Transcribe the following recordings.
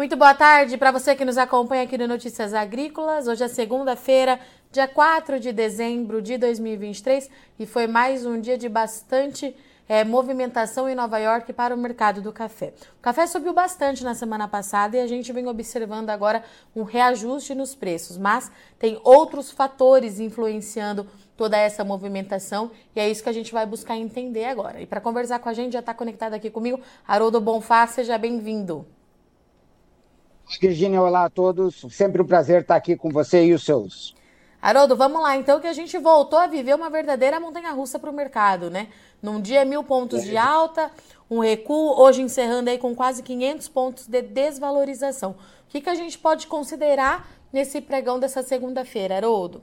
Muito boa tarde para você que nos acompanha aqui no Notícias Agrícolas. Hoje é segunda-feira, dia 4 de dezembro de 2023 e foi mais um dia de bastante é, movimentação em Nova York para o mercado do café. O café subiu bastante na semana passada e a gente vem observando agora um reajuste nos preços, mas tem outros fatores influenciando toda essa movimentação e é isso que a gente vai buscar entender agora. E para conversar com a gente já está conectado aqui comigo Haroldo Bonfá, seja bem-vindo. Virginia, olá a todos. Sempre um prazer estar aqui com você e os seus. Haroldo, vamos lá então que a gente voltou a viver uma verdadeira montanha-russa para o mercado, né? Num dia mil pontos de alta, um recuo, hoje encerrando aí com quase 500 pontos de desvalorização. O que, que a gente pode considerar nesse pregão dessa segunda-feira, Haroldo?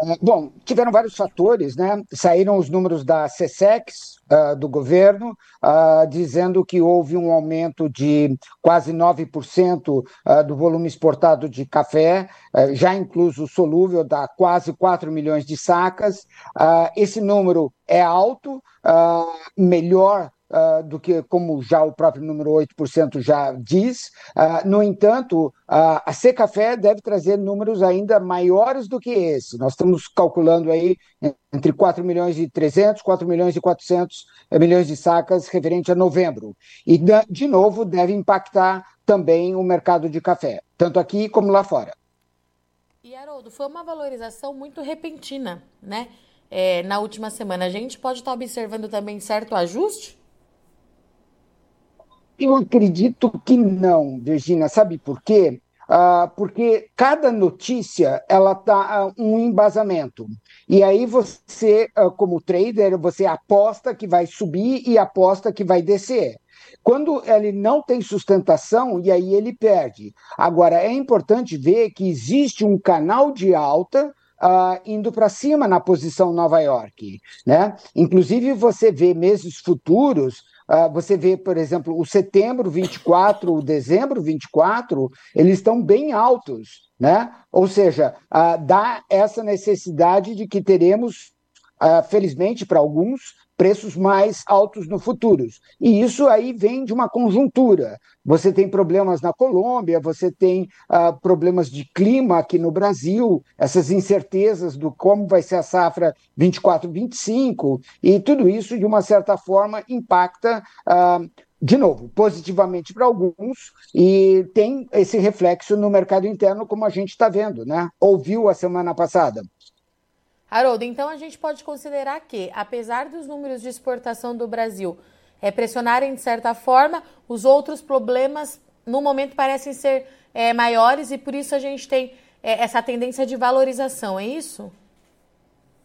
É, bom, tiveram vários fatores, né? Saíram os números da CSEX, uh, do governo, uh, dizendo que houve um aumento de quase 9% uh, do volume exportado de café, já incluso o solúvel, dá quase 4 milhões de sacas. esse número é alto, melhor uh, do que, como já o próprio número 8% já diz. Uh, no entanto, uh, a Secafé deve trazer números ainda maiores do que esse. Nós estamos calculando aí entre 4 milhões e 300, 4 milhões e 400 eh, milhões de sacas referente a novembro. E, de novo, deve impactar também o mercado de café, tanto aqui como lá fora. E, Haroldo, foi uma valorização muito repentina, né? É, na última semana. A gente pode estar observando também certo ajuste? Eu acredito que não, Virginia. Sabe por quê? Ah, porque cada notícia ela tá uh, um embasamento e aí você uh, como trader você aposta que vai subir e aposta que vai descer quando ele não tem sustentação e aí ele perde agora é importante ver que existe um canal de alta Uh, indo para cima na posição Nova York, né? Inclusive você vê meses futuros você vê, por exemplo, o setembro 24, o dezembro 24, eles estão bem altos, né? Ou seja, uh, dá essa necessidade de que teremos, uh, felizmente para alguns, preços mais altos no futuro. E isso aí vem de uma conjuntura. Você tem problemas na Colômbia, você tem uh, problemas de clima aqui no Brasil, essas incertezas do como vai ser a safra 24-25, e tudo isso, de uma certa forma, impacta. Uh, de novo, positivamente para alguns, e tem esse reflexo no mercado interno, como a gente está vendo, né? Ouviu a semana passada. Haroldo, então a gente pode considerar que, apesar dos números de exportação do Brasil é, pressionarem de certa forma, os outros problemas no momento parecem ser é, maiores e por isso a gente tem é, essa tendência de valorização, é isso?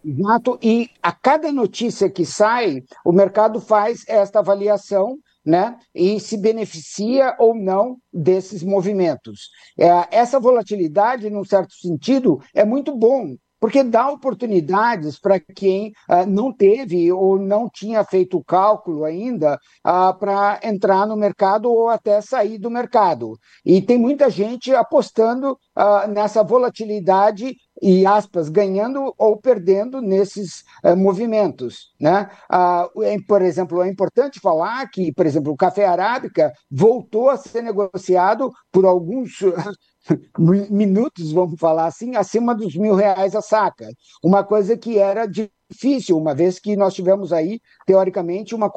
Exato, e a cada notícia que sai, o mercado faz esta avaliação né, e se beneficia ou não desses movimentos. É, essa volatilidade, num certo sentido, é muito bom porque dá oportunidades para quem uh, não teve ou não tinha feito o cálculo ainda uh, para entrar no mercado ou até sair do mercado. E tem muita gente apostando uh, nessa volatilidade e aspas ganhando ou perdendo nesses movimentos, né? É, por exemplo, é importante falar que, por exemplo, o café arábica voltou a ser negociado por alguns minutos, vamos falar assim, acima dos mil reais a saca. Uma coisa que era difícil, uma vez que nós tivemos aí, teoricamente, uma,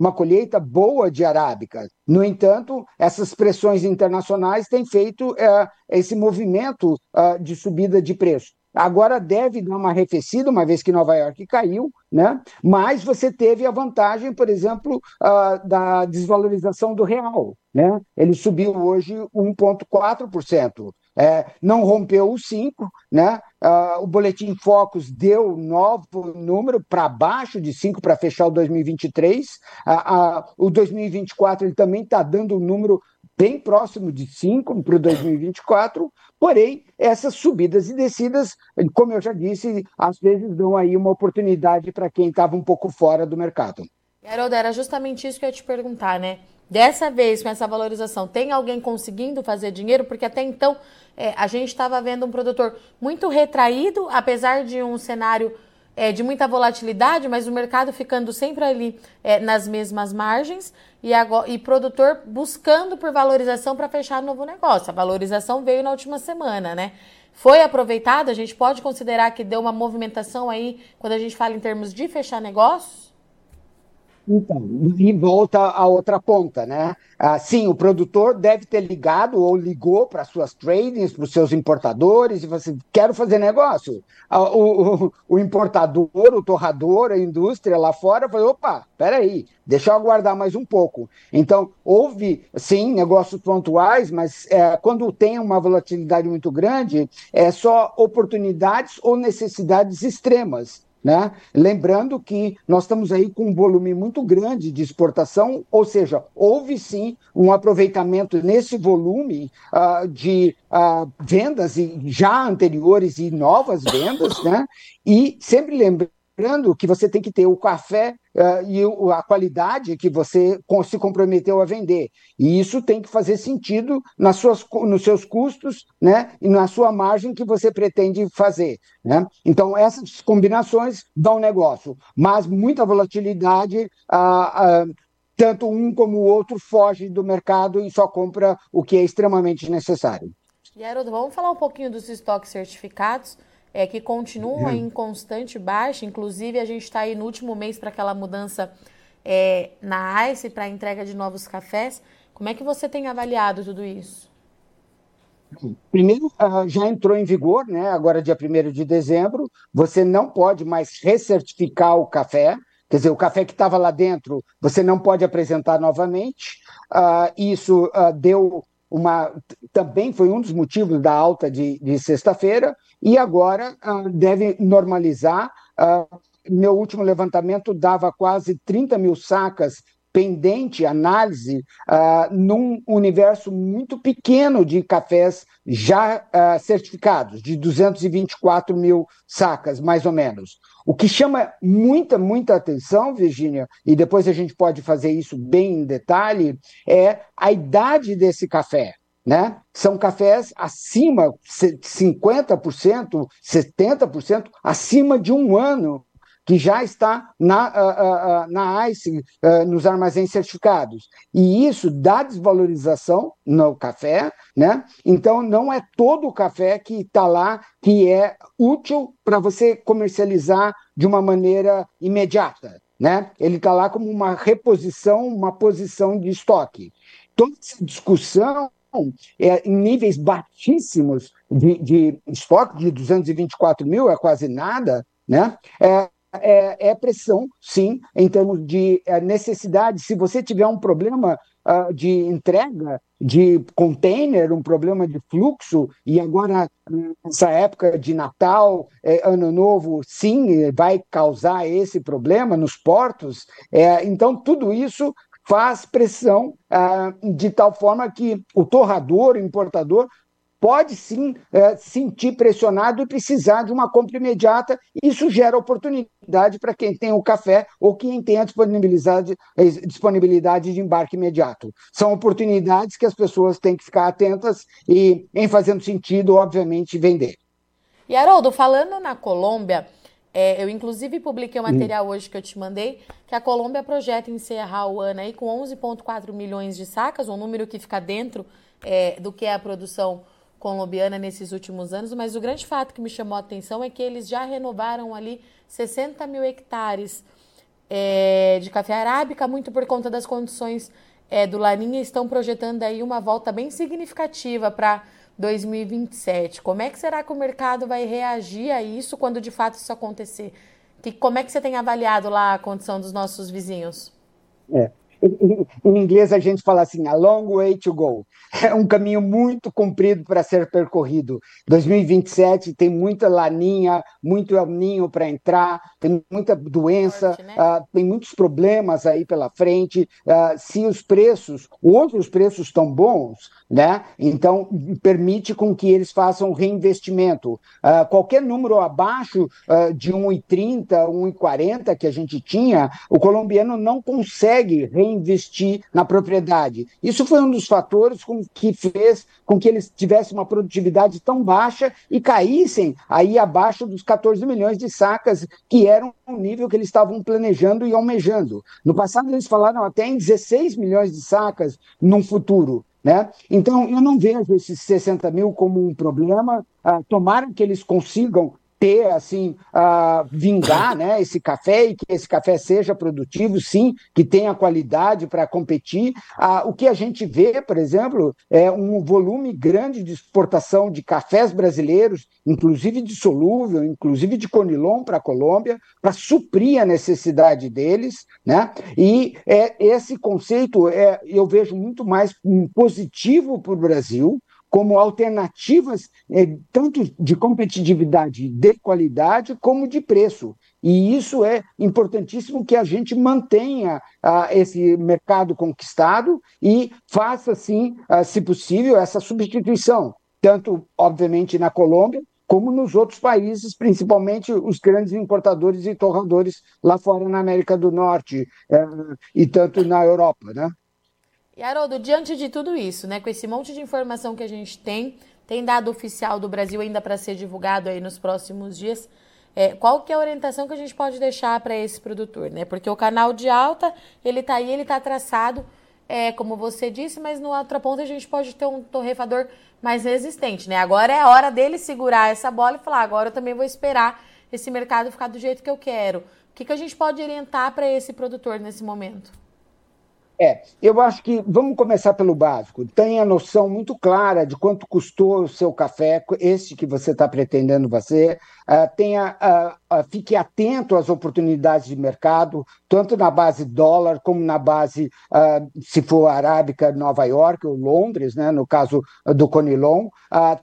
uma colheita boa de arábica. No entanto, essas pressões internacionais têm feito é, esse movimento uh, de subida de preço. Agora deve dar uma arrefecida, uma vez que Nova York caiu, né? mas você teve a vantagem, por exemplo, uh, da desvalorização do real. Né? Ele subiu hoje 1,4%. É, não rompeu os 5%, né? Uh, o Boletim Focus deu novo número para baixo de 5 para fechar o 2023. Uh, uh, o 2024 ele também está dando um número bem próximo de 5 para o 2024, porém, essas subidas e descidas, como eu já disse, às vezes dão aí uma oportunidade para quem estava um pouco fora do mercado. Haroldo, era justamente isso que eu ia te perguntar, né? Dessa vez, com essa valorização, tem alguém conseguindo fazer dinheiro? Porque até então é, a gente estava vendo um produtor muito retraído, apesar de um cenário é, de muita volatilidade, mas o mercado ficando sempre ali é, nas mesmas margens e, agora, e produtor buscando por valorização para fechar novo negócio. A valorização veio na última semana, né? Foi aproveitada? A gente pode considerar que deu uma movimentação aí quando a gente fala em termos de fechar negócios? Então, e volta a outra ponta, né? Ah, sim, o produtor deve ter ligado ou ligou para suas tradings, para os seus importadores, e você assim, quero fazer negócio. Ah, o, o, o, importador, o torrador, a indústria lá fora falou: opa, peraí, deixa eu aguardar mais um pouco. Então, houve, sim, negócios pontuais, mas é, quando tem uma volatilidade muito grande, é só oportunidades ou necessidades extremas. Né? Lembrando que nós estamos aí com um volume muito grande de exportação, ou seja, houve sim um aproveitamento nesse volume uh, de uh, vendas e já anteriores e novas vendas, né? e sempre lembrando que você tem que ter o café e a qualidade que você se comprometeu a vender. E isso tem que fazer sentido nas suas, nos seus custos né, e na sua margem que você pretende fazer. Né? Então, essas combinações dão negócio, mas muita volatilidade. Uh, tanto um como o outro foge do mercado e só compra o que é extremamente necessário. E vamos falar um pouquinho dos estoques certificados é, que continuam em constante baixa. Inclusive, a gente está aí no último mês para aquela mudança é, na ICE para a entrega de novos cafés. Como é que você tem avaliado tudo isso? Primeiro, ah, já entrou em vigor, né? agora dia 1 de dezembro, você não pode mais recertificar o café, quer dizer, o café que estava lá dentro, você não pode apresentar novamente. Uh, isso uh, deu uma. Também foi um dos motivos da alta de, de sexta-feira e agora uh, deve normalizar. Uh, meu último levantamento dava quase 30 mil sacas pendente análise uh, num universo muito pequeno de cafés já uh, certificados, de 224 mil sacas, mais ou menos. O que chama muita, muita atenção, Virginia, e depois a gente pode fazer isso bem em detalhe, é a idade desse café né? São cafés acima, 50%, 70%, acima de um ano, que já está na, uh, uh, na ICE, nos armazéns certificados. E isso dá desvalorização no café, né? Então, não é todo o café que está lá que é útil para você comercializar de uma maneira imediata. Né? Ele está lá como uma reposição, uma posição de estoque. Toda essa discussão é, em níveis baixíssimos de, de estoque, de 224 mil, é quase nada, né? É, é, é, pressão, sim, em termos de é, necessidade. Se você tiver um problema uh, de entrega de container, um problema de fluxo, e agora, nessa época de Natal, é, Ano Novo, sim, vai causar esse problema nos portos. É, então, tudo isso faz pressão ah, de tal forma que o torrador, o importador, pode sim é, sentir pressionado e precisar de uma compra imediata. Isso gera oportunidade para quem tem o café ou quem tem a disponibilidade, a disponibilidade de embarque imediato. São oportunidades que as pessoas têm que ficar atentas e, em fazendo sentido, obviamente, vender. E Haroldo, falando na Colômbia, é, eu, inclusive, publiquei um hum. material hum. hoje que eu te mandei, que a Colômbia projeta encerrar o ano aí com 11,4 milhões de sacas, um número que fica dentro é, do que é a produção colombiana nesses últimos anos, mas o grande fato que me chamou a atenção é que eles já renovaram ali 60 mil hectares é, de café arábica, muito por conta das condições é, do Laninha, estão projetando aí uma volta bem significativa para 2027. Como é que será que o mercado vai reagir a isso quando de fato isso acontecer? Que, como é que você tem avaliado lá a condição dos nossos vizinhos? É. Em inglês a gente fala assim, a long way to go. É um caminho muito comprido para ser percorrido. 2027 tem muita laninha, muito El Ninho para entrar, tem muita doença, Forte, né? uh, tem muitos problemas aí pela frente. Uh, se os preços, hoje os preços estão bons, né? Então permite com que eles façam reinvestimento. Uh, qualquer número abaixo uh, de 1,30, 1,40 que a gente tinha, o colombiano não consegue reinvestir na propriedade. Isso foi um dos fatores com que fez com que eles tivessem uma produtividade tão baixa e caíssem aí abaixo dos 14 milhões de sacas, que eram o nível que eles estavam planejando e almejando. No passado, eles falaram até em 16 milhões de sacas num futuro. Né? Então, eu não vejo esses 60 mil como um problema. Ah, tomara que eles consigam ter, assim, uh, vingar né, esse café e que esse café seja produtivo, sim, que tenha qualidade para competir. Uh, o que a gente vê, por exemplo, é um volume grande de exportação de cafés brasileiros, inclusive de solúvel, inclusive de conilon para a Colômbia, para suprir a necessidade deles. Né? E é, esse conceito é, eu vejo muito mais um positivo para o Brasil, como alternativas é, tanto de competitividade de qualidade como de preço. E isso é importantíssimo que a gente mantenha ah, esse mercado conquistado e faça, sim, ah, se possível, essa substituição, tanto, obviamente, na Colômbia, como nos outros países, principalmente os grandes importadores e torradores lá fora na América do Norte eh, e tanto na Europa, né? E Haroldo, diante de tudo isso, né, com esse monte de informação que a gente tem, tem dado oficial do Brasil ainda para ser divulgado aí nos próximos dias, é, qual que é a orientação que a gente pode deixar para esse produtor, né? Porque o canal de alta, ele está aí, ele está traçado, é, como você disse, mas no outro ponto a gente pode ter um torrefador mais resistente, né? Agora é a hora dele segurar essa bola e falar, agora eu também vou esperar esse mercado ficar do jeito que eu quero. O que, que a gente pode orientar para esse produtor nesse momento? É, eu acho que vamos começar pelo básico. Tenha noção muito clara de quanto custou o seu café, esse que você está pretendendo fazer. Uh, tenha, uh, uh, fique atento às oportunidades de mercado, tanto na base dólar como na base, se for arábica, Nova York ou Londres, né, no caso do Conilon.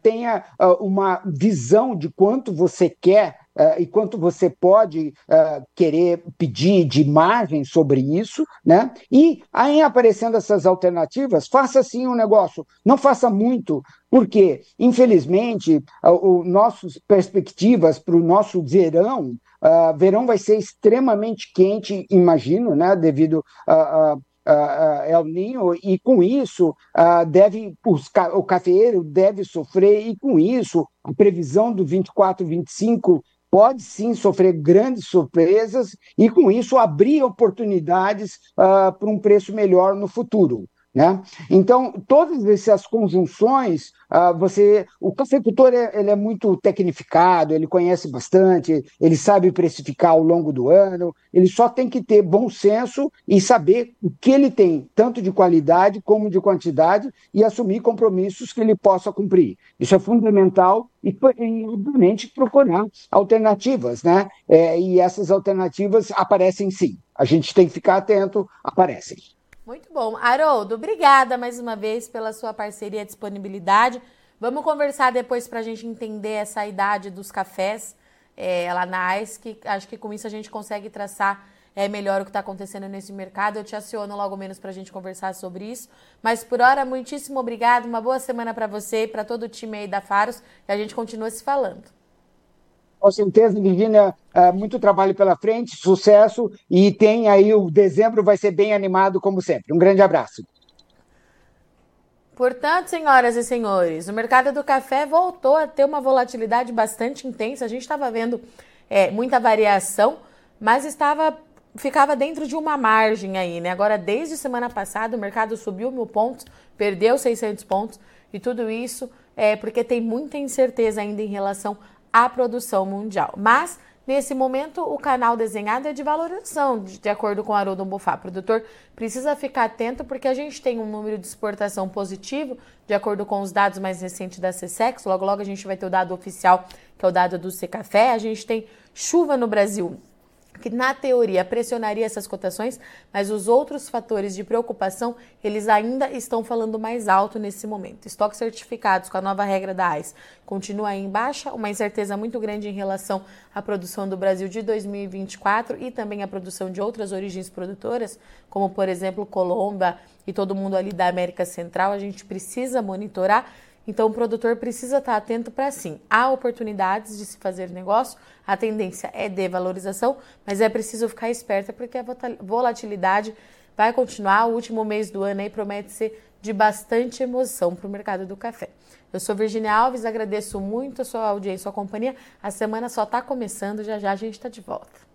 tenha uma visão de quanto você quer uh, e quanto você pode uh, querer pedir de margem sobre isso, né? E aí aparecendo essas alternativas, faça sim um negócio, não faça muito, porque, infelizmente, uh, nossas perspectivas para o nosso verão, uh, verão vai ser extremamente quente, imagino, né? Devido a. Uh, El Ninho, e com isso uh, deve os, o cafeeiro deve sofrer, e com isso a previsão do 24, 25 pode sim sofrer grandes surpresas e, com isso, abrir oportunidades uh, para um preço melhor no futuro. Né? Então, todas essas conjunções, uh, você, o cafeicultor é, ele é muito tecnificado, ele conhece bastante, ele sabe precificar ao longo do ano, ele só tem que ter bom senso e saber o que ele tem, tanto de qualidade como de quantidade, e assumir compromissos que ele possa cumprir. Isso é fundamental e, e obviamente, procurar alternativas, né? É, e essas alternativas aparecem sim. A gente tem que ficar atento, aparecem. Muito bom. Haroldo, obrigada mais uma vez pela sua parceria e disponibilidade. Vamos conversar depois para a gente entender essa idade dos cafés é, lá na ICE, que acho que com isso a gente consegue traçar é, melhor o que está acontecendo nesse mercado. Eu te aciono logo menos para a gente conversar sobre isso. Mas por hora, muitíssimo obrigado. Uma boa semana para você e para todo o time aí da Faros. E a gente continua se falando. Com certeza, Virginia, é, muito trabalho pela frente, sucesso e tem aí o dezembro vai ser bem animado como sempre. Um grande abraço. Portanto, senhoras e senhores, o mercado do café voltou a ter uma volatilidade bastante intensa. A gente estava vendo é, muita variação, mas estava ficava dentro de uma margem aí, né? Agora, desde semana passada, o mercado subiu mil pontos, perdeu 600 pontos e tudo isso é porque tem muita incerteza ainda em relação a produção mundial. Mas, nesse momento, o canal desenhado é de valorização, de, acordo com Haroldo Bofá. O produtor precisa ficar atento porque a gente tem um número de exportação positivo, de acordo com os dados mais recentes da CSEX. Logo, logo a gente vai ter o dado oficial, que é o dado do Secafé. A gente tem chuva no Brasil que na teoria pressionaria essas cotações, mas os outros fatores de preocupação, eles ainda estão falando mais alto nesse momento. Estoques certificados com a nova regra da AIS continua em baixa, uma incerteza muito grande em relação à produção do Brasil de 2024 e também a produção de outras origens produtoras, como por exemplo Colômbia e todo mundo ali da América Central. A gente precisa monitorar então, o produtor precisa estar atento para sim. Há oportunidades de se fazer negócio, a tendência é de valorização, mas é preciso ficar esperta porque a volatilidade vai continuar. O último mês do ano aí promete ser de bastante emoção para o mercado do café. Eu sou Virginia Alves, agradeço muito a sua audiência, a sua companhia. A semana só está começando, já já a gente está de volta.